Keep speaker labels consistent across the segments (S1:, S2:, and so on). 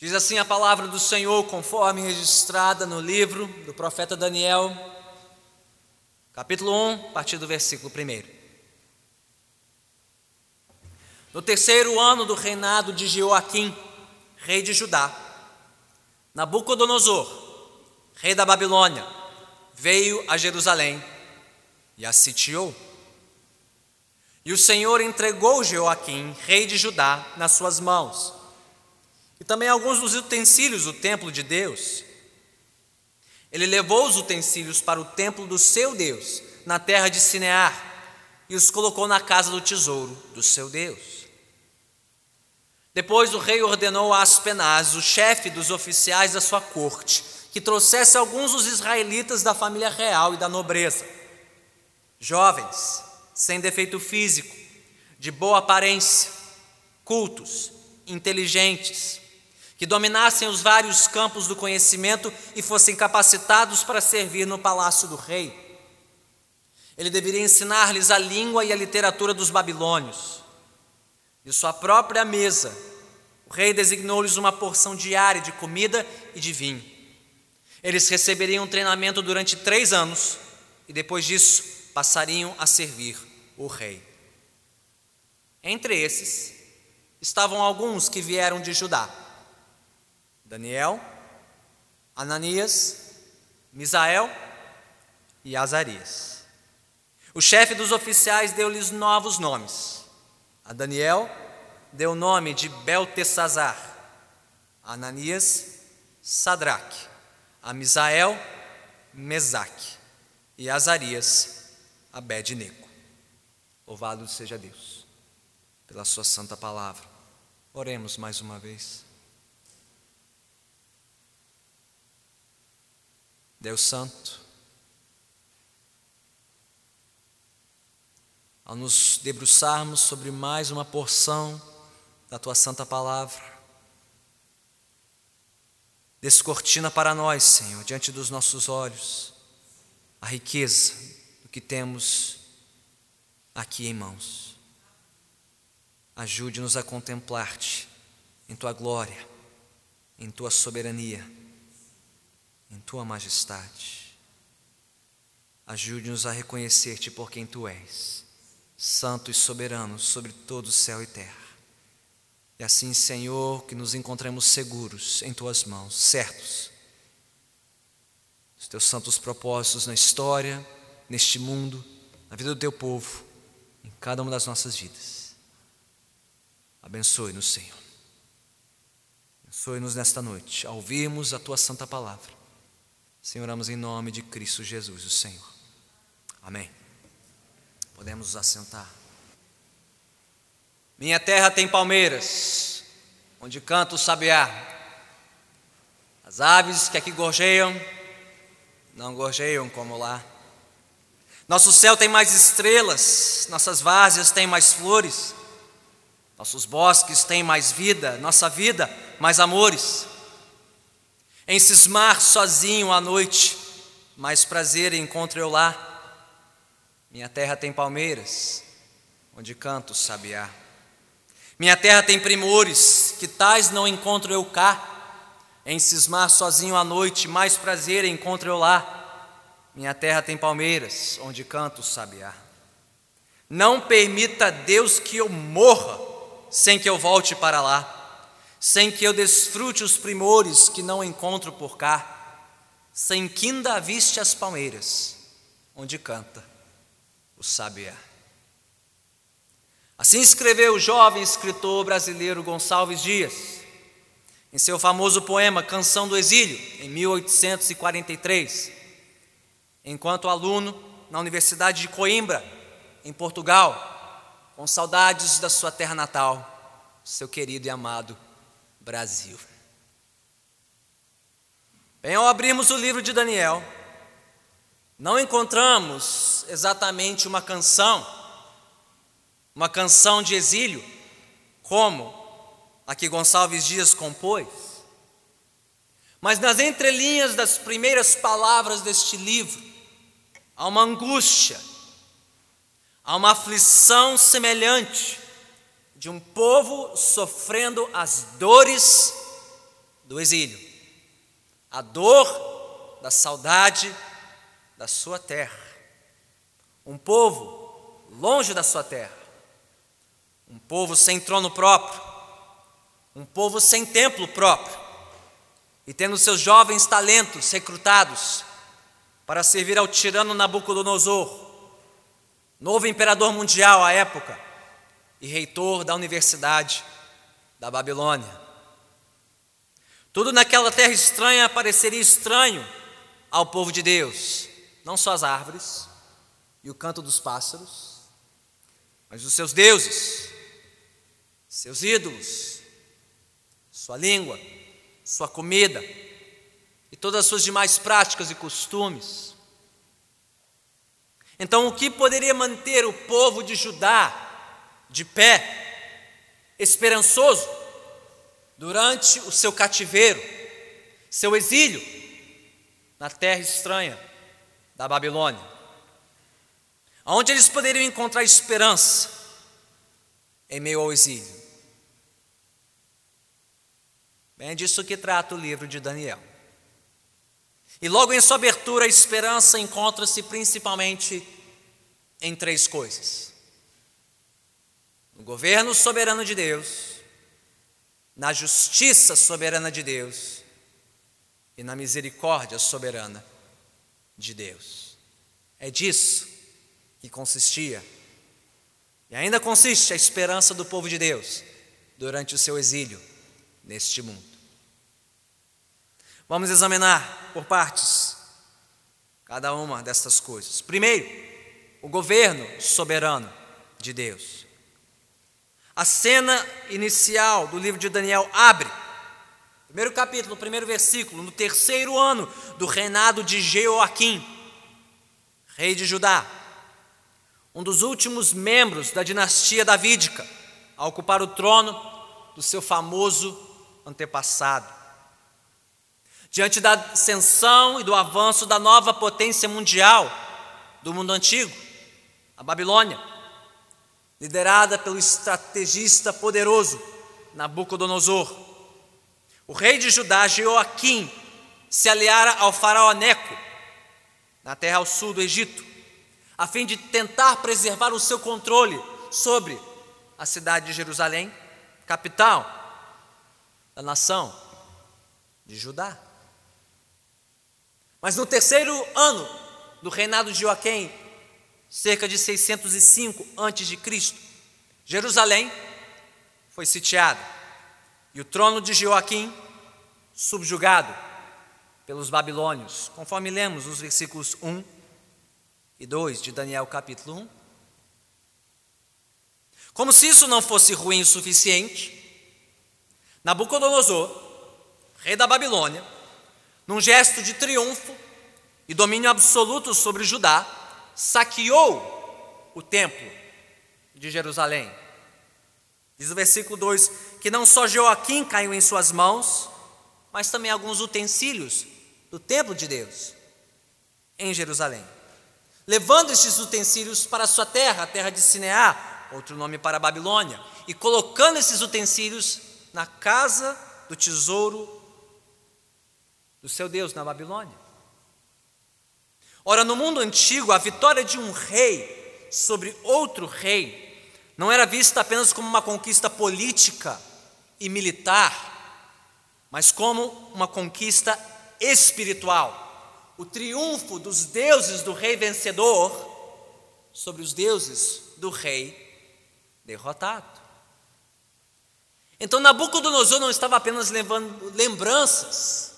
S1: Diz assim a palavra do Senhor, conforme registrada no livro do profeta Daniel, capítulo 1, a partir do versículo 1. No terceiro ano do reinado de Joaquim, rei de Judá, Nabucodonosor, rei da Babilônia, veio a Jerusalém e a sitiou. E o Senhor entregou Joaquim, rei de Judá, nas suas mãos e também alguns dos utensílios do templo de Deus. Ele levou os utensílios para o templo do seu Deus, na terra de Sinear, e os colocou na casa do tesouro do seu Deus. Depois o rei ordenou a Aspenaz, o chefe dos oficiais da sua corte, que trouxesse alguns dos israelitas da família real e da nobreza, jovens, sem defeito físico, de boa aparência, cultos, inteligentes, que dominassem os vários campos do conhecimento e fossem capacitados para servir no palácio do rei. Ele deveria ensinar-lhes a língua e a literatura dos babilônios. De sua própria mesa, o rei designou-lhes uma porção diária de comida e de vinho. Eles receberiam treinamento durante três anos e depois disso passariam a servir o rei. Entre esses estavam alguns que vieram de Judá Daniel, Ananias, Misael e Azarias. O chefe dos oficiais deu-lhes novos nomes. A Daniel deu o nome de Beltesazar, a Ananias, Sadraque, a Misael, Mesaque e Azarias, Abednego. Louvado seja Deus pela sua santa palavra. Oremos mais uma vez. Deus Santo, ao nos debruçarmos sobre mais uma porção da Tua Santa Palavra, descortina para nós, Senhor, diante dos nossos olhos, a riqueza do que temos aqui em mãos. Ajude-nos a contemplar-te em Tua glória, em Tua soberania em tua majestade. Ajude-nos a reconhecer-te por quem tu és, santo e soberano sobre todo o céu e terra. E assim, Senhor, que nos encontremos seguros em tuas mãos, certos dos teus santos propósitos na história, neste mundo, na vida do teu povo, em cada uma das nossas vidas. Abençoe-nos, Senhor. Abençoe-nos nesta noite, ao ouvirmos a tua santa palavra. Senhor, oramos em nome de Cristo Jesus, o Senhor. Amém. Podemos nos assentar. Minha terra tem palmeiras, onde canta o sabiá. As aves que aqui gorjeiam, não gorjeiam como lá. Nosso céu tem mais estrelas, nossas várzeas têm mais flores, nossos bosques têm mais vida, nossa vida mais amores em cismar sozinho à noite, mais prazer encontro eu lá. Minha terra tem palmeiras, onde canto sabiá. Minha terra tem primores, que tais não encontro eu cá. Em cismar sozinho à noite, mais prazer encontro eu lá. Minha terra tem palmeiras, onde canto sabiá. Não permita Deus que eu morra sem que eu volte para lá sem que eu desfrute os primores que não encontro por cá, sem que ainda viste as palmeiras, onde canta o sabiá. Assim escreveu o jovem escritor brasileiro Gonçalves Dias, em seu famoso poema Canção do Exílio, em 1843, enquanto aluno na Universidade de Coimbra, em Portugal, com saudades da sua terra natal, seu querido e amado Brasil. Bem, ao abrirmos o livro de Daniel, não encontramos exatamente uma canção, uma canção de exílio, como a que Gonçalves Dias compôs, mas nas entrelinhas das primeiras palavras deste livro, há uma angústia, há uma aflição semelhante de um povo sofrendo as dores do exílio, a dor da saudade da sua terra. Um povo longe da sua terra, um povo sem trono próprio, um povo sem templo próprio, e tendo seus jovens talentos recrutados para servir ao tirano Nabucodonosor, novo imperador mundial à época e reitor da Universidade da Babilônia. Tudo naquela terra estranha pareceria estranho ao povo de Deus, não só as árvores e o canto dos pássaros, mas os seus deuses, seus ídolos, sua língua, sua comida e todas as suas demais práticas e costumes. Então, o que poderia manter o povo de Judá de pé, esperançoso, durante o seu cativeiro, seu exílio na terra estranha da Babilônia, onde eles poderiam encontrar esperança em meio ao exílio. É disso que trata o livro de Daniel. E logo em sua abertura, a esperança encontra-se principalmente em três coisas: no governo soberano de Deus, na justiça soberana de Deus e na misericórdia soberana de Deus. É disso que consistia e ainda consiste a esperança do povo de Deus durante o seu exílio neste mundo. Vamos examinar por partes cada uma destas coisas. Primeiro, o governo soberano de Deus. A cena inicial do livro de Daniel abre, primeiro capítulo, primeiro versículo, no terceiro ano do reinado de Jeoaquim, rei de Judá, um dos últimos membros da dinastia davídica a ocupar o trono do seu famoso antepassado. Diante da ascensão e do avanço da nova potência mundial do mundo antigo, a Babilônia, liderada pelo estrategista poderoso Nabucodonosor. O rei de Judá, Jeoaquim, se aliara ao faraó Neco, na terra ao sul do Egito, a fim de tentar preservar o seu controle sobre a cidade de Jerusalém, capital da nação de Judá. Mas no terceiro ano do reinado de Joaquim, cerca de 605 a.C., Jerusalém foi sitiada e o trono de Joaquim subjugado pelos babilônios, conforme lemos os versículos 1 e 2 de Daniel capítulo 1. Como se isso não fosse ruim o suficiente, Nabucodonosor, rei da Babilônia, num gesto de triunfo e domínio absoluto sobre Judá, saqueou o templo de Jerusalém. Diz o versículo 2 que não só Joaquim caiu em suas mãos, mas também alguns utensílios do templo de Deus em Jerusalém. Levando estes utensílios para sua terra, a terra de Sineá, outro nome para a Babilônia, e colocando esses utensílios na casa do tesouro do seu Deus na Babilônia. Ora, no mundo antigo, a vitória de um rei sobre outro rei não era vista apenas como uma conquista política e militar, mas como uma conquista espiritual. O triunfo dos deuses do rei vencedor sobre os deuses do rei derrotado. Então Nabucodonosor não estava apenas levando lembranças,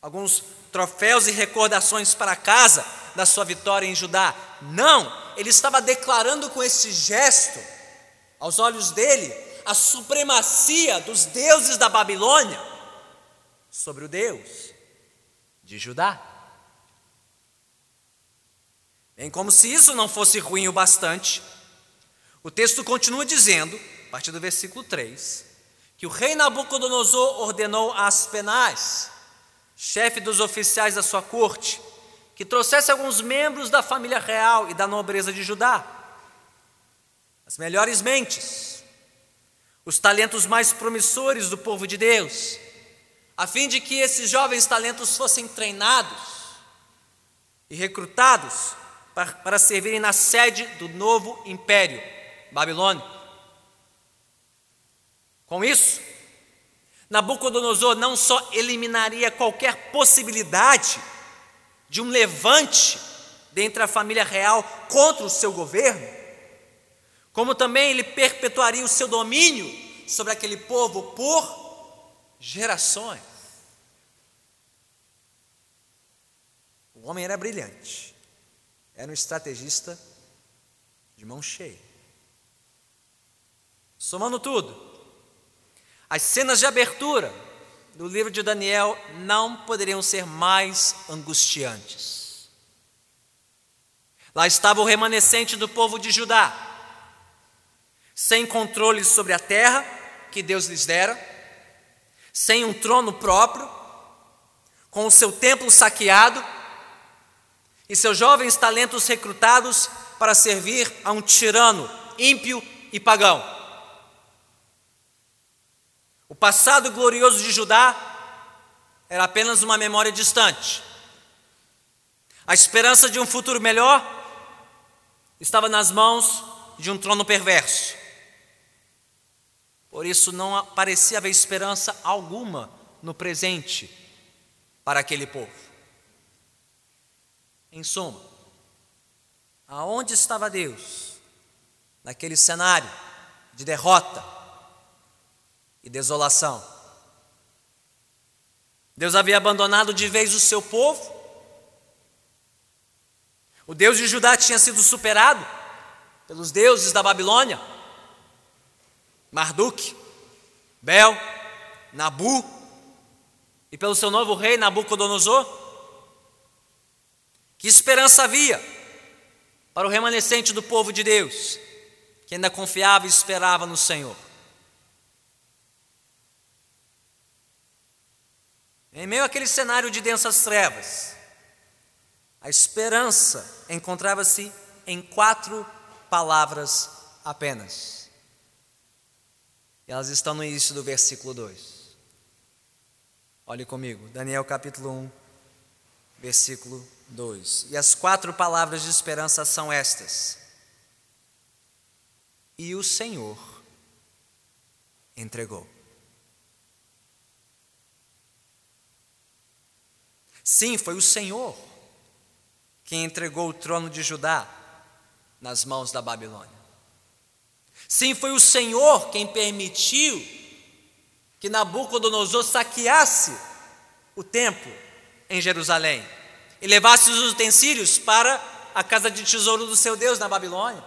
S1: alguns troféus e recordações para casa da sua vitória em Judá. Não, ele estava declarando com esse gesto, aos olhos dele, a supremacia dos deuses da Babilônia sobre o Deus de Judá. Bem, como se isso não fosse ruim o bastante, o texto continua dizendo, a partir do versículo 3, que o rei Nabucodonosor ordenou a Aspenaz, chefe dos oficiais da sua corte, que trouxesse alguns membros da família real e da nobreza de Judá, as melhores mentes, os talentos mais promissores do povo de Deus, a fim de que esses jovens talentos fossem treinados e recrutados para, para servirem na sede do novo império babilônico. Com isso, Nabucodonosor não só eliminaria qualquer possibilidade de um levante dentre a família real contra o seu governo, como também ele perpetuaria o seu domínio sobre aquele povo por gerações. O homem era brilhante, era um estrategista de mão cheia. Somando tudo, as cenas de abertura do livro de Daniel não poderiam ser mais angustiantes. Lá estava o remanescente do povo de Judá, sem controle sobre a terra que Deus lhes dera, sem um trono próprio, com o seu templo saqueado e seus jovens talentos recrutados para servir a um tirano ímpio e pagão. O passado glorioso de Judá era apenas uma memória distante. A esperança de um futuro melhor estava nas mãos de um trono perverso. Por isso não parecia haver esperança alguma no presente para aquele povo. Em suma, aonde estava Deus naquele cenário de derrota, e desolação. Deus havia abandonado de vez o seu povo. O Deus de Judá tinha sido superado pelos deuses da Babilônia, Marduk, Bel, Nabu, e pelo seu novo rei Nabucodonosor. Que esperança havia para o remanescente do povo de Deus, que ainda confiava e esperava no Senhor? Em meio àquele cenário de densas trevas, a esperança encontrava-se em quatro palavras apenas. Elas estão no início do versículo 2. Olhe comigo, Daniel capítulo 1, versículo 2. E as quatro palavras de esperança são estas: E o Senhor entregou. Sim, foi o Senhor quem entregou o trono de Judá nas mãos da Babilônia. Sim, foi o Senhor quem permitiu que Nabucodonosor saqueasse o templo em Jerusalém e levasse os utensílios para a casa de tesouro do seu Deus na Babilônia.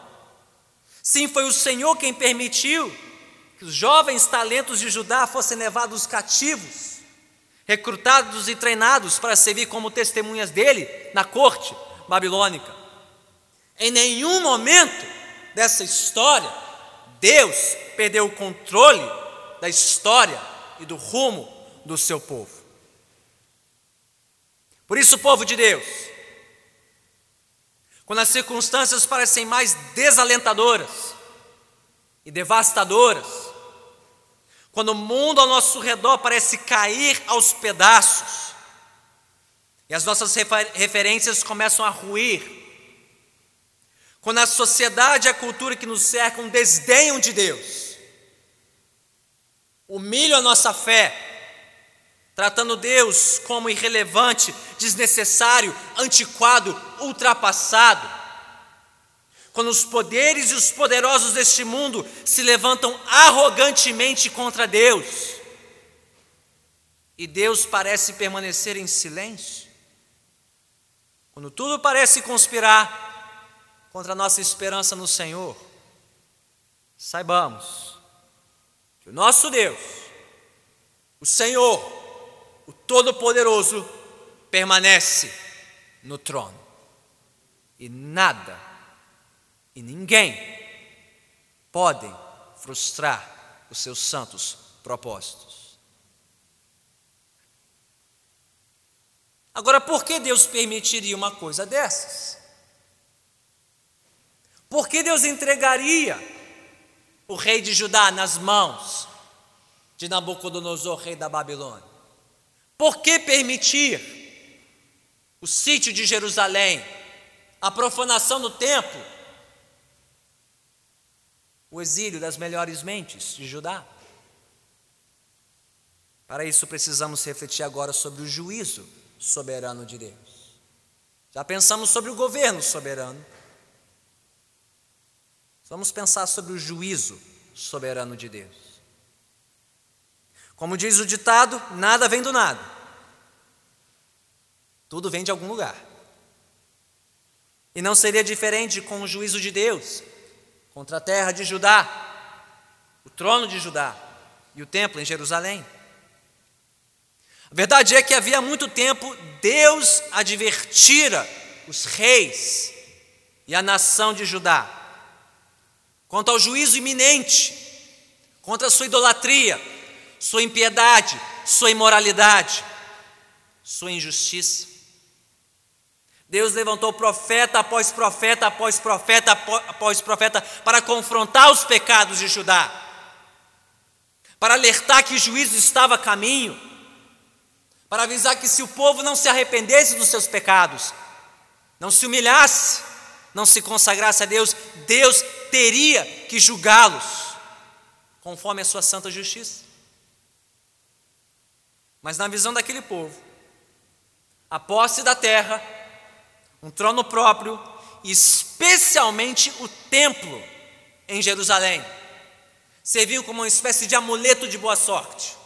S1: Sim, foi o Senhor quem permitiu que os jovens talentos de Judá fossem levados cativos recrutados e treinados para servir como testemunhas dele na corte babilônica. Em nenhum momento dessa história, Deus perdeu o controle da história e do rumo do seu povo. Por isso, povo de Deus, quando as circunstâncias parecem mais desalentadoras e devastadoras, quando o mundo ao nosso redor parece cair aos pedaços e as nossas referências começam a ruir, quando a sociedade e a cultura que nos cercam desdenham de Deus, humilham a nossa fé, tratando Deus como irrelevante, desnecessário, antiquado, ultrapassado, quando os poderes e os poderosos deste mundo se levantam arrogantemente contra Deus, e Deus parece permanecer em silêncio, quando tudo parece conspirar contra a nossa esperança no Senhor, saibamos que o nosso Deus, o Senhor, o Todo-Poderoso, permanece no trono, e nada e ninguém podem frustrar os seus santos propósitos. Agora, por que Deus permitiria uma coisa dessas? Por que Deus entregaria o rei de Judá nas mãos de Nabucodonosor, rei da Babilônia? Por que permitir o sítio de Jerusalém, a profanação do templo, o exílio das melhores mentes de Judá? Para isso precisamos refletir agora sobre o juízo soberano de Deus. Já pensamos sobre o governo soberano. Vamos pensar sobre o juízo soberano de Deus. Como diz o ditado, nada vem do nada. Tudo vem de algum lugar. E não seria diferente com o juízo de Deus contra a terra de Judá, o trono de Judá e o templo em Jerusalém. A verdade é que havia muito tempo Deus advertira os reis e a nação de Judá quanto ao juízo iminente, contra a sua idolatria, sua impiedade, sua imoralidade, sua injustiça. Deus levantou profeta após profeta, após profeta, após profeta, para confrontar os pecados de Judá, para alertar que o juízo estava a caminho, para avisar que se o povo não se arrependesse dos seus pecados, não se humilhasse, não se consagrasse a Deus, Deus teria que julgá-los, conforme a sua santa justiça. Mas na visão daquele povo, a posse da terra, um trono próprio, especialmente o templo em Jerusalém, serviam como uma espécie de amuleto de boa sorte.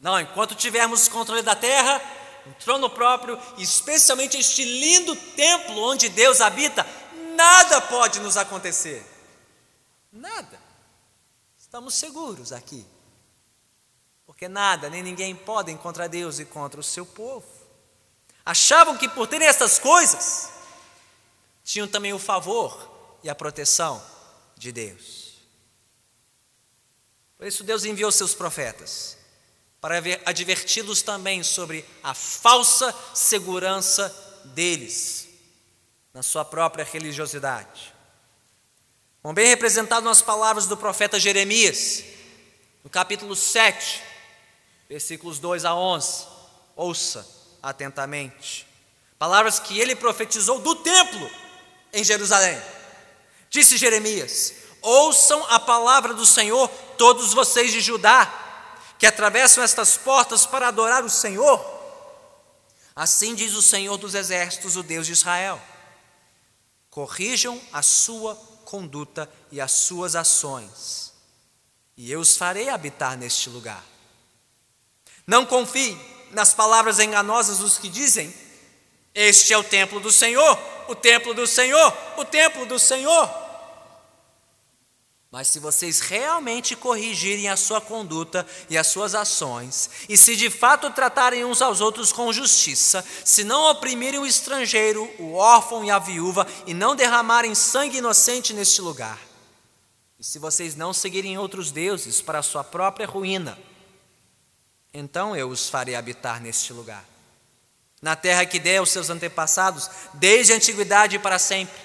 S1: Não, enquanto tivermos controle da terra, um trono próprio, especialmente este lindo templo onde Deus habita, nada pode nos acontecer. Nada. Estamos seguros aqui porque nada nem ninguém podem contra Deus e contra o seu povo. Achavam que por terem essas coisas, tinham também o favor e a proteção de Deus. Por isso, Deus enviou seus profetas para adverti-los também sobre a falsa segurança deles na sua própria religiosidade. Bom, bem representado nas palavras do profeta Jeremias, no capítulo 7, versículos 2 a 11. Ouça atentamente. Palavras que ele profetizou do templo em Jerusalém. Disse Jeremias: Ouçam a palavra do Senhor, todos vocês de Judá, que atravessam estas portas para adorar o Senhor. Assim diz o Senhor dos Exércitos, o Deus de Israel: Corrijam a sua conduta e as suas ações, e eu os farei habitar neste lugar. Não confie nas palavras enganosas dos que dizem: Este é o templo do Senhor, o templo do Senhor, o templo do Senhor. Mas se vocês realmente corrigirem a sua conduta e as suas ações, e se de fato tratarem uns aos outros com justiça, se não oprimirem o estrangeiro, o órfão e a viúva, e não derramarem sangue inocente neste lugar, e se vocês não seguirem outros deuses para a sua própria ruína, então eu os farei habitar neste lugar. Na terra que dei aos seus antepassados, desde a antiguidade e para sempre.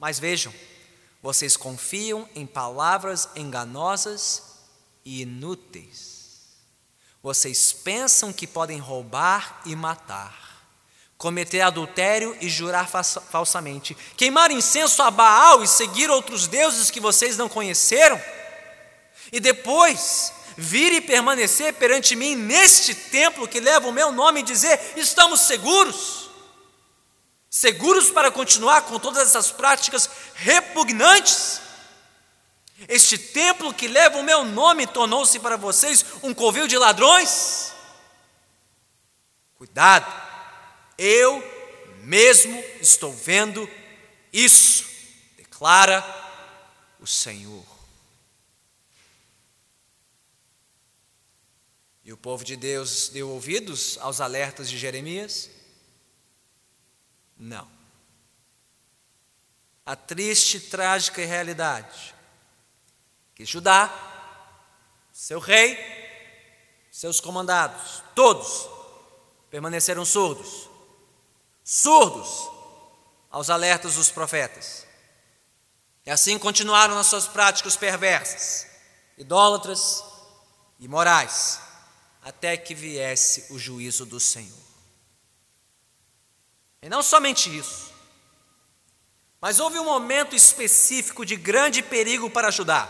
S1: Mas vejam, vocês confiam em palavras enganosas e inúteis. Vocês pensam que podem roubar e matar, cometer adultério e jurar falsamente, queimar incenso a Baal e seguir outros deuses que vocês não conheceram, e depois vir e permanecer perante mim neste templo que leva o meu nome e dizer: estamos seguros. Seguros para continuar com todas essas práticas repugnantes. Este templo que leva o meu nome tornou-se para vocês um covil de ladrões? Cuidado, eu mesmo estou vendo isso, declara o Senhor. E o povo de Deus deu ouvidos aos alertas de Jeremias? Não. A triste, trágica realidade que Judá, seu rei, seus comandados, todos permaneceram surdos, surdos aos alertas dos profetas. E assim continuaram nas suas práticas perversas, idólatras, imorais até que viesse o juízo do Senhor. E não somente isso, mas houve um momento específico de grande perigo para Judá,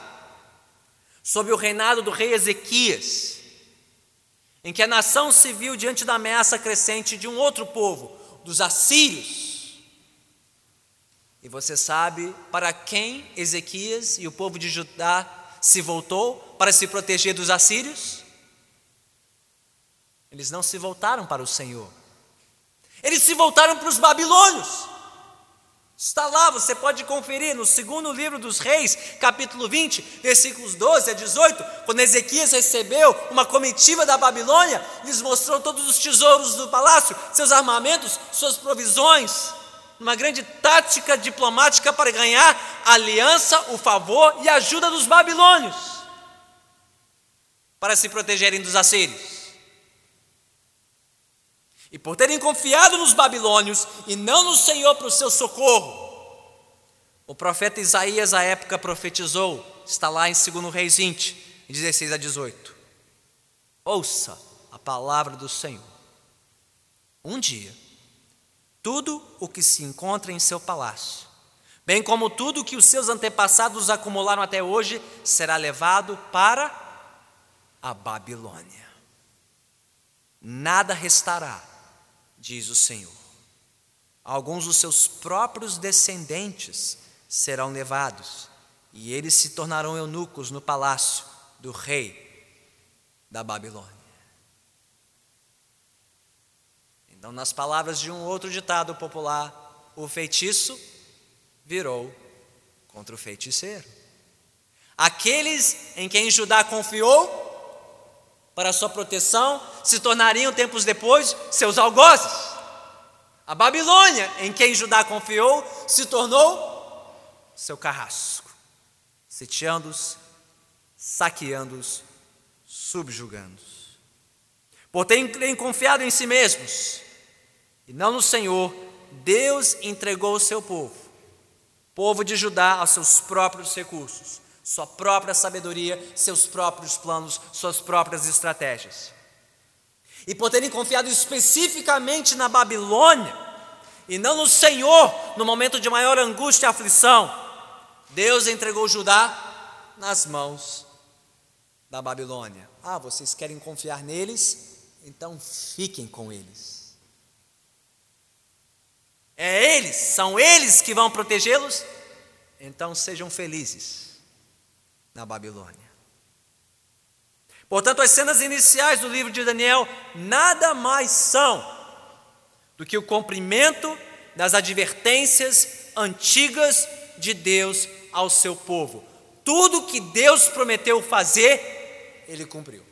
S1: sob o reinado do rei Ezequias, em que a nação se viu diante da ameaça crescente de um outro povo, dos assírios. E você sabe para quem Ezequias e o povo de Judá se voltou para se proteger dos assírios? Eles não se voltaram para o Senhor. Eles se voltaram para os babilônios. Está lá, você pode conferir no segundo livro dos Reis, capítulo 20, versículos 12 a 18, quando Ezequias recebeu uma comitiva da Babilônia, lhes mostrou todos os tesouros do palácio, seus armamentos, suas provisões, uma grande tática diplomática para ganhar a aliança, o favor e a ajuda dos babilônios, para se protegerem dos assírios. E por terem confiado nos babilônios e não no Senhor para o seu socorro, o profeta Isaías, à época, profetizou, está lá em 2 Reis 20, 16 a 18. Ouça a palavra do Senhor. Um dia, tudo o que se encontra em seu palácio, bem como tudo que os seus antepassados acumularam até hoje, será levado para a Babilônia. Nada restará diz o Senhor. Alguns dos seus próprios descendentes serão levados, e eles se tornarão eunucos no palácio do rei da Babilônia. Então, nas palavras de um outro ditado popular, o feitiço virou contra o feiticeiro. Aqueles em quem Judá confiou para sua proteção, se tornariam tempos depois seus algozes. A Babilônia, em quem Judá confiou, se tornou seu carrasco, sitiando-os, saqueando-os, subjugando-os. Por terem confiado em si mesmos e não no Senhor, Deus entregou o seu povo, povo de Judá, aos seus próprios recursos sua própria sabedoria, seus próprios planos, suas próprias estratégias. E por terem confiado especificamente na Babilônia, e não no Senhor, no momento de maior angústia e aflição, Deus entregou Judá nas mãos da Babilônia. Ah, vocês querem confiar neles? Então fiquem com eles. É eles, são eles que vão protegê-los? Então sejam felizes na Babilônia. Portanto, as cenas iniciais do livro de Daniel nada mais são do que o cumprimento das advertências antigas de Deus ao seu povo. Tudo que Deus prometeu fazer, ele cumpriu,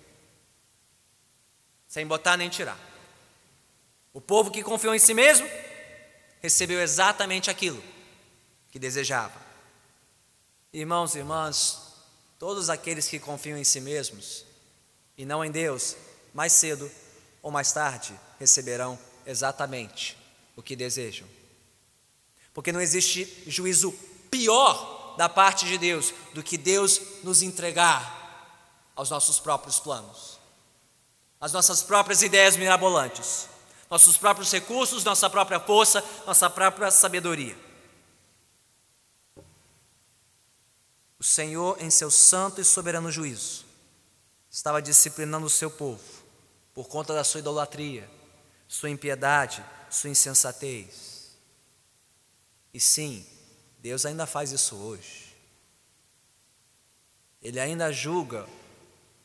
S1: sem botar nem tirar. O povo que confiou em si mesmo recebeu exatamente aquilo que desejava. Irmãos e irmãs, Todos aqueles que confiam em si mesmos e não em Deus, mais cedo ou mais tarde receberão exatamente o que desejam. Porque não existe juízo pior da parte de Deus do que Deus nos entregar aos nossos próprios planos, às nossas próprias ideias mirabolantes, nossos próprios recursos, nossa própria força, nossa própria sabedoria. O Senhor, em seu santo e soberano juízo, estava disciplinando o seu povo por conta da sua idolatria, sua impiedade, sua insensatez. E sim, Deus ainda faz isso hoje. Ele ainda julga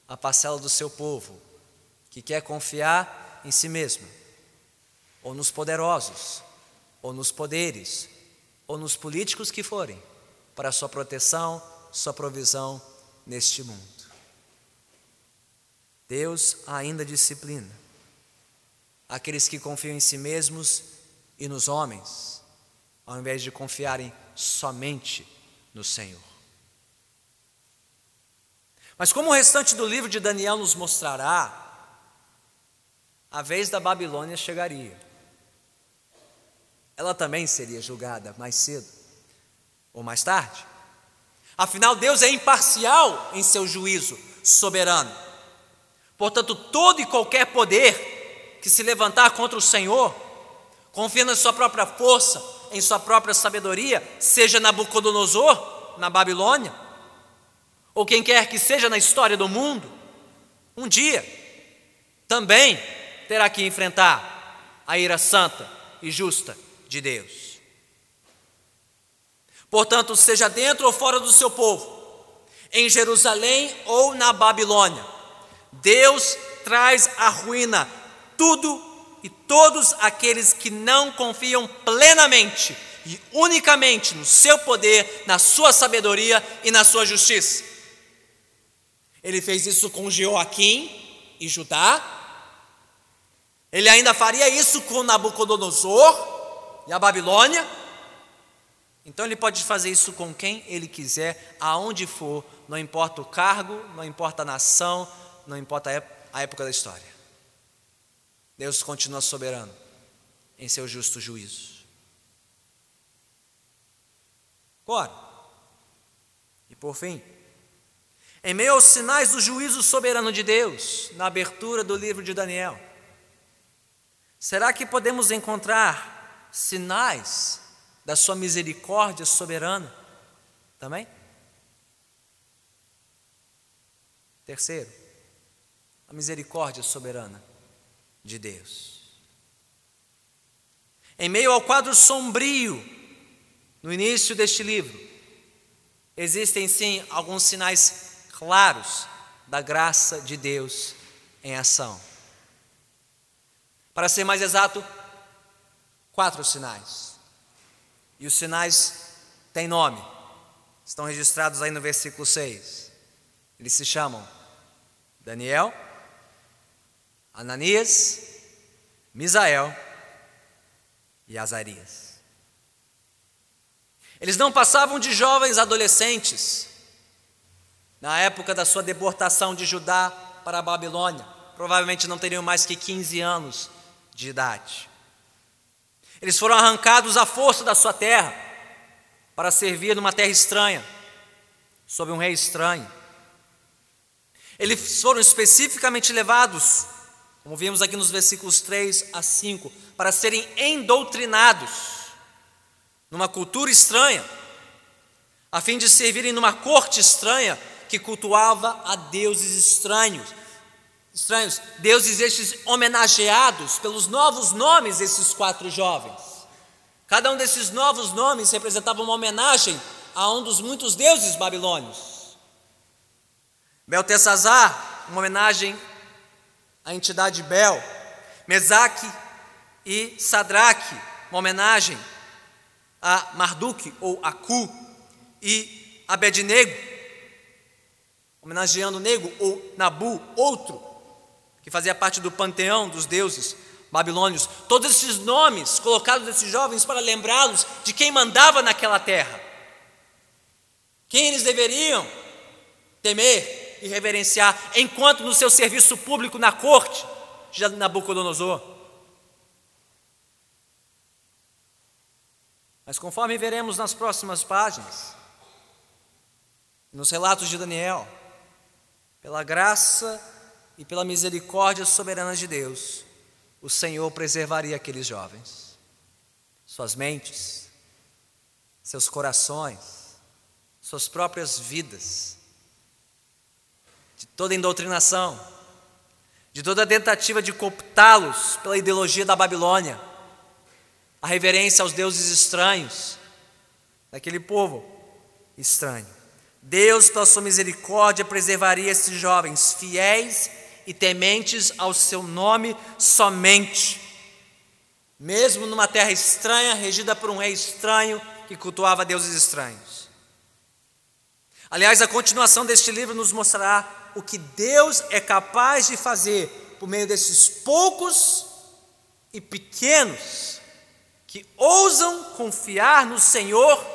S1: a parcela do seu povo que quer confiar em si mesmo, ou nos poderosos, ou nos poderes, ou nos políticos que forem, para sua proteção, sua provisão neste mundo. Deus ainda disciplina aqueles que confiam em si mesmos e nos homens, ao invés de confiarem somente no Senhor. Mas como o restante do livro de Daniel nos mostrará, a vez da Babilônia chegaria. Ela também seria julgada mais cedo ou mais tarde. Afinal, Deus é imparcial em seu juízo soberano. Portanto, todo e qualquer poder que se levantar contra o Senhor, confia na sua própria força, em sua própria sabedoria, seja Nabucodonosor, na Babilônia, ou quem quer que seja na história do mundo, um dia também terá que enfrentar a ira santa e justa de Deus. Portanto, seja dentro ou fora do seu povo, em Jerusalém ou na Babilônia, Deus traz à ruína tudo e todos aqueles que não confiam plenamente e unicamente no seu poder, na sua sabedoria e na sua justiça. Ele fez isso com Joaquim e Judá. Ele ainda faria isso com Nabucodonosor e a Babilônia. Então ele pode fazer isso com quem ele quiser, aonde for, não importa o cargo, não importa a nação, não importa a época da história. Deus continua soberano em seu justo juízo. Agora, e por fim, em meio aos sinais do juízo soberano de Deus, na abertura do livro de Daniel, será que podemos encontrar sinais da sua misericórdia soberana também? Terceiro, a misericórdia soberana de Deus. Em meio ao quadro sombrio, no início deste livro, existem sim alguns sinais claros da graça de Deus em ação. Para ser mais exato, quatro sinais. E os sinais têm nome, estão registrados aí no versículo 6. Eles se chamam Daniel, Ananias, Misael e Azarias. Eles não passavam de jovens adolescentes na época da sua deportação de Judá para a Babilônia. Provavelmente não teriam mais que 15 anos de idade. Eles foram arrancados à força da sua terra para servir numa terra estranha, sob um rei estranho. Eles foram especificamente levados como vimos aqui nos versículos 3 a 5, para serem endoutrinados numa cultura estranha, a fim de servirem numa corte estranha que cultuava a deuses estranhos. Estranhos, deuses estes homenageados pelos novos nomes desses quatro jovens. Cada um desses novos nomes representava uma homenagem a um dos muitos deuses babilônios. Beltesazar, uma homenagem a entidade Bel, Mesaque e Sadraque, uma homenagem a Marduk ou Aku, e Abednego, homenageando Nego ou Nabu, outro, que fazia parte do panteão dos deuses babilônios. Todos esses nomes colocados desses jovens para lembrá-los de quem mandava naquela terra, quem eles deveriam temer e reverenciar, enquanto no seu serviço público na corte de Nabucodonosor. Mas conforme veremos nas próximas páginas, nos relatos de Daniel, pela graça e pela misericórdia soberana de Deus, o Senhor preservaria aqueles jovens, suas mentes, seus corações, suas próprias vidas de toda indoutrinação, de toda tentativa de cooptá-los pela ideologia da Babilônia, a reverência aos deuses estranhos, daquele povo estranho. Deus, pela sua misericórdia, preservaria esses jovens fiéis e tementes ao seu nome somente, mesmo numa terra estranha, regida por um rei estranho que cultuava deuses estranhos. Aliás, a continuação deste livro nos mostrará o que Deus é capaz de fazer por meio desses poucos e pequenos que ousam confiar no Senhor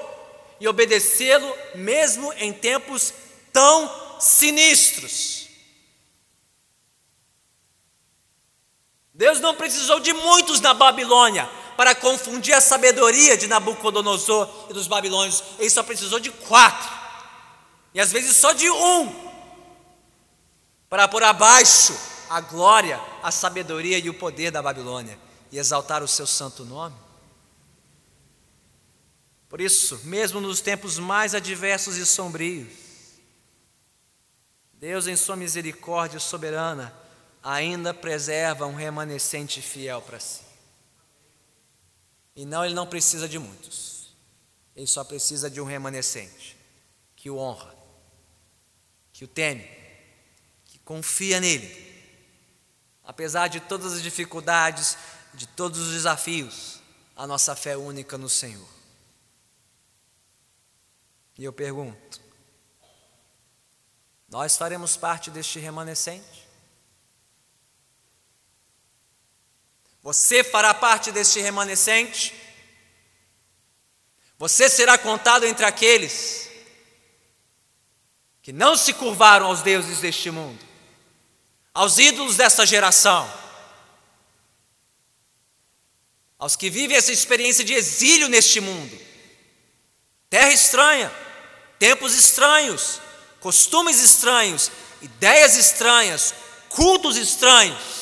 S1: e obedecê-lo mesmo em tempos tão sinistros. Deus não precisou de muitos na Babilônia para confundir a sabedoria de Nabucodonosor e dos babilônios, ele só precisou de quatro, e às vezes só de um. Para pôr abaixo a glória, a sabedoria e o poder da Babilônia e exaltar o seu santo nome. Por isso, mesmo nos tempos mais adversos e sombrios, Deus, em Sua misericórdia soberana, ainda preserva um remanescente fiel para si. E não, Ele não precisa de muitos, Ele só precisa de um remanescente que o honra, que o teme, que confia nele. Apesar de todas as dificuldades, de todos os desafios, a nossa fé é única no Senhor. E eu pergunto: nós faremos parte deste remanescente? Você fará parte deste remanescente? Você será contado entre aqueles que não se curvaram aos deuses deste mundo, aos ídolos desta geração, aos que vivem essa experiência de exílio neste mundo, terra estranha, tempos estranhos, costumes estranhos, ideias estranhas, cultos estranhos,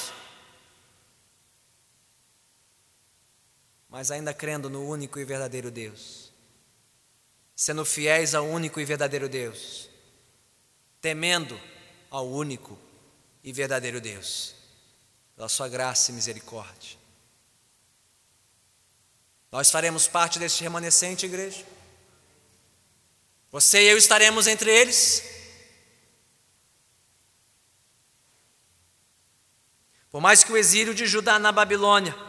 S1: mas ainda crendo no único e verdadeiro Deus, sendo fiéis ao único e verdadeiro Deus, temendo ao único e verdadeiro Deus, pela Sua graça e misericórdia. Nós faremos parte deste remanescente, igreja. Você e eu estaremos entre eles. Por mais que o exílio de Judá na Babilônia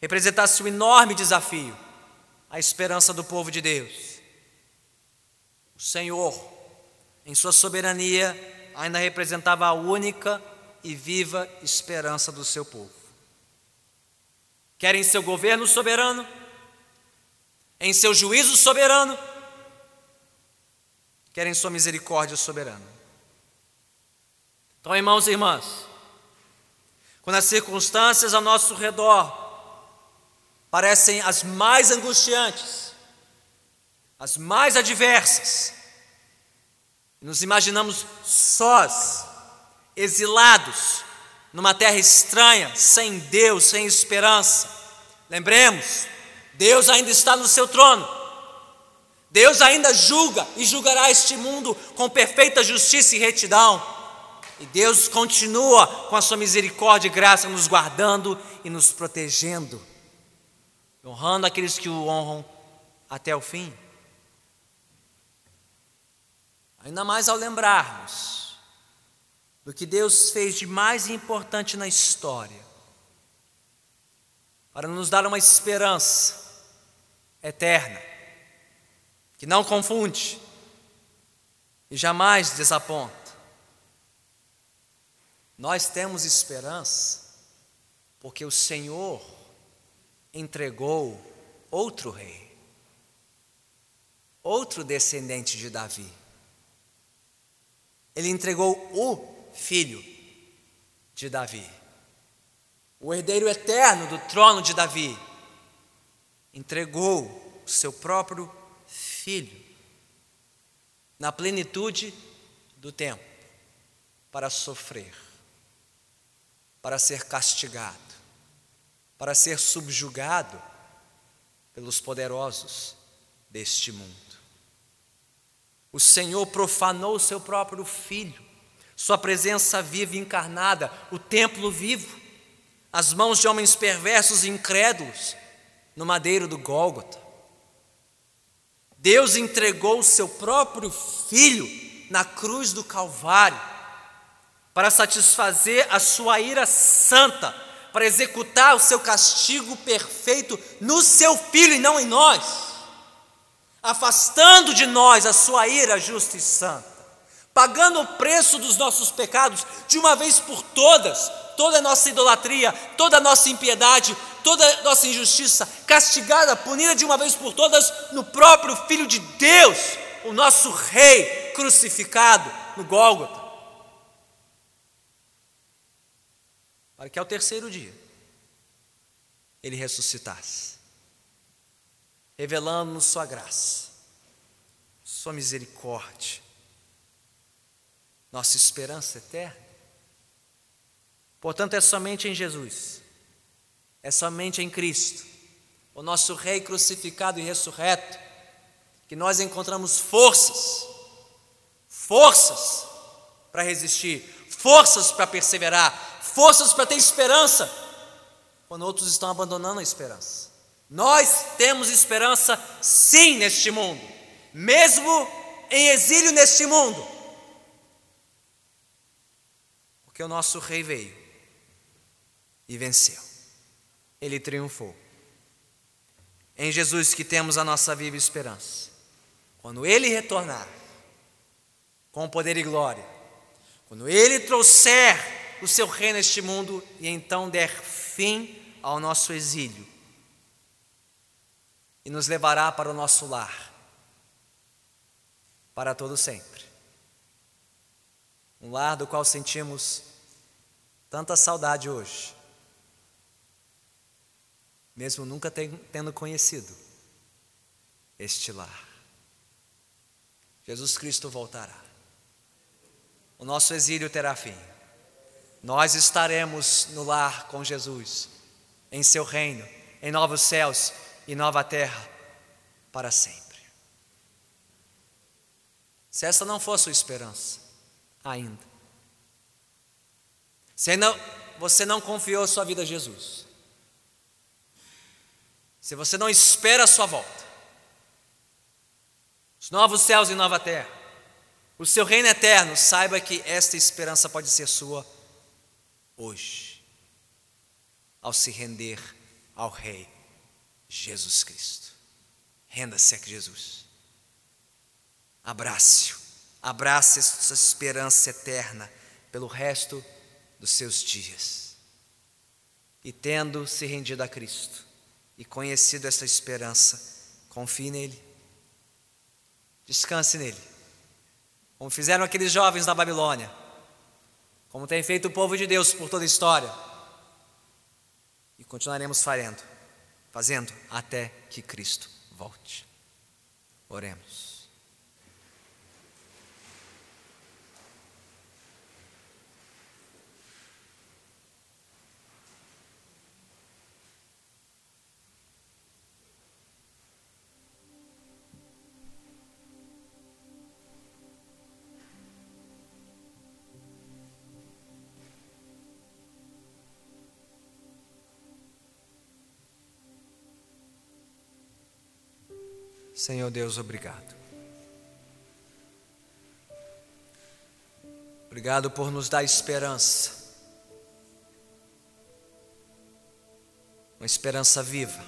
S1: representasse um enorme desafio, a esperança do povo de Deus, o Senhor, em sua soberania, ainda representava a única e viva esperança do seu povo. Querem seu governo soberano, em seu juízo soberano, querem sua misericórdia soberana. Então, irmãos e irmãs, quando as circunstâncias ao nosso redor parecem as mais angustiantes, as mais adversas, nos imaginamos sós, exilados, numa terra estranha, sem Deus, sem esperança. Lembremos, Deus ainda está no seu trono. Deus ainda julga e julgará este mundo com perfeita justiça e retidão. E Deus continua com a sua misericórdia e graça nos guardando e nos protegendo, honrando aqueles que o honram até o fim. Ainda mais ao lembrarmos do que Deus fez de mais importante na história, para nos dar uma esperança eterna, que não confunde e jamais desaponta. Nós temos esperança porque o Senhor entregou outro rei, outro descendente de Davi. Ele entregou o filho de Davi. O herdeiro eterno do trono de Davi entregou o seu próprio filho na plenitude do tempo para sofrer, para ser castigado, para ser subjugado pelos poderosos deste mundo. O Senhor profanou o seu próprio filho sua presença viva e encarnada, o templo vivo, as mãos de homens perversos e incrédulos no madeiro do Gólgota. Deus entregou o seu próprio filho na cruz do Calvário para satisfazer a sua ira santa, para executar o seu castigo perfeito no seu filho e não em nós, afastando de nós a sua ira justa e santa pagando o preço dos nossos pecados de uma vez por todas, toda a nossa idolatria, toda a nossa impiedade, toda a nossa injustiça, castigada, punida de uma vez por todas no próprio Filho de Deus, o nosso Rei crucificado no Gólgota. Para que ao terceiro dia ele ressuscitasse, revelando-nos Sua graça, Sua misericórdia nossa esperança eterna. Portanto, é somente em Jesus, é somente em Cristo, o nosso Rei crucificado e ressurreto, que nós encontramos forças, forças para resistir, forças para perseverar, forças para ter esperança, quando outros estão abandonando a esperança. Nós temos esperança sim neste mundo, mesmo em exílio neste mundo, porque o nosso Rei veio e venceu, ele triunfou. Em Jesus que temos a nossa viva esperança. Quando ele retornar, com poder e glória, quando ele trouxer o seu reino neste mundo e então der fim ao nosso exílio e nos levará para o nosso lar, para todo sempre. Um lar do qual sentimos tanta saudade hoje, mesmo nunca tendo conhecido este lar. Jesus Cristo voltará. O nosso exílio terá fim. Nós estaremos no lar com Jesus, em seu reino, em novos céus e nova terra, para sempre. Se essa não for a sua esperança, ainda, se não, você não confiou sua vida a Jesus, se você não espera a sua volta, os novos céus e nova terra, o seu reino eterno, saiba que esta esperança pode ser sua hoje, ao se render ao Rei Jesus Cristo. Renda-se a Jesus. Abrace-o, abrace essa esperança eterna pelo resto dos seus dias. E tendo se rendido a Cristo e conhecido essa esperança, confie nele Descanse nele. Como fizeram aqueles jovens da Babilônia. Como tem feito o povo de Deus por toda a história. E continuaremos fazendo, fazendo até que Cristo volte. Oremos. Senhor Deus, obrigado. Obrigado por nos dar esperança. Uma esperança viva.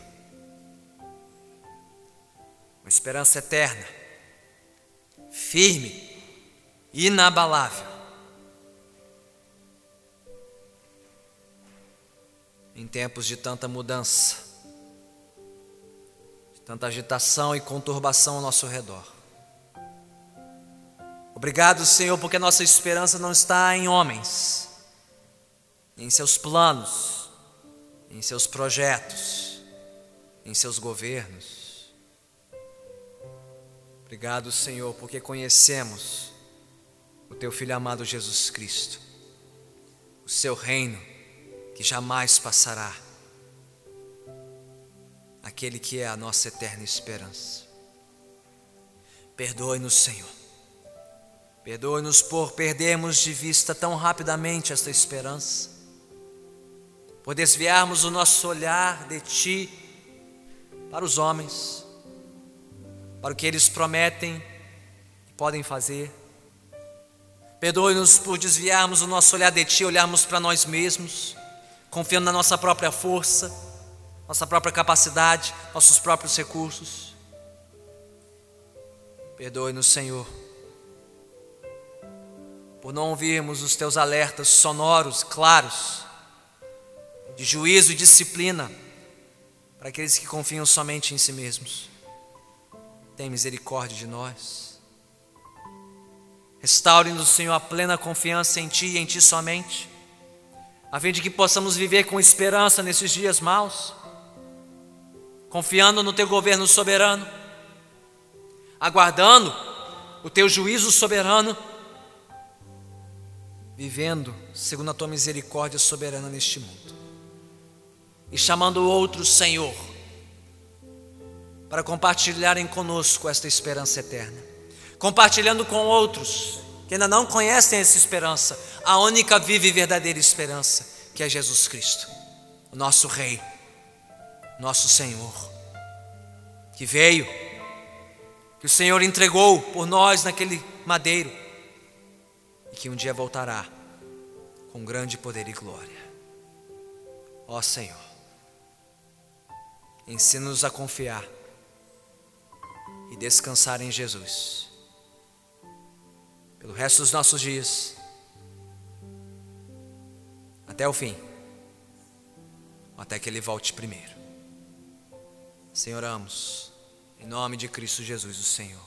S1: Uma esperança eterna. Firme, inabalável. Em tempos de tanta mudança tanta agitação e conturbação ao nosso redor. Obrigado, Senhor, porque nossa esperança não está em homens, em seus planos, em seus projetos, em seus governos. Obrigado, Senhor, porque conhecemos o Teu Filho amado Jesus Cristo, o Seu reino que jamais passará aquele que é a nossa eterna esperança. Perdoe-nos, Senhor. Perdoe-nos por perdermos de vista tão rapidamente esta esperança, por desviarmos o nosso olhar de Ti para os homens, para o que eles prometem e podem fazer. Perdoe-nos por desviarmos o nosso olhar de Ti, olharmos para nós mesmos, confiando na nossa própria força nossa própria capacidade, nossos próprios recursos. Perdoe-nos, Senhor, por não ouvirmos os teus alertas sonoros, claros, de juízo e disciplina para aqueles que confiam somente em si mesmos. Tem misericórdia de nós. Restaure-nos, Senhor, a plena confiança em Ti e em Ti somente, a fim de que possamos viver com esperança nesses dias maus confiando no teu governo soberano, aguardando o teu juízo soberano vivendo segundo a tua misericórdia soberana neste mundo, e chamando outros Senhor, para compartilharem conosco esta esperança eterna, compartilhando com outros que ainda não conhecem essa esperança, a única viva e verdadeira esperança, que é Jesus Cristo, o nosso Rei, nosso Senhor, que veio, que o Senhor entregou por nós naquele madeiro, e que um dia voltará com grande poder e glória. Ó Senhor, ensina-nos a confiar e descansar em Jesus pelo resto dos nossos dias, até o fim, até que Ele volte primeiro. Senhoramos, em nome de Cristo Jesus, o Senhor,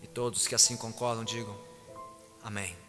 S1: e todos que assim concordam, digam amém.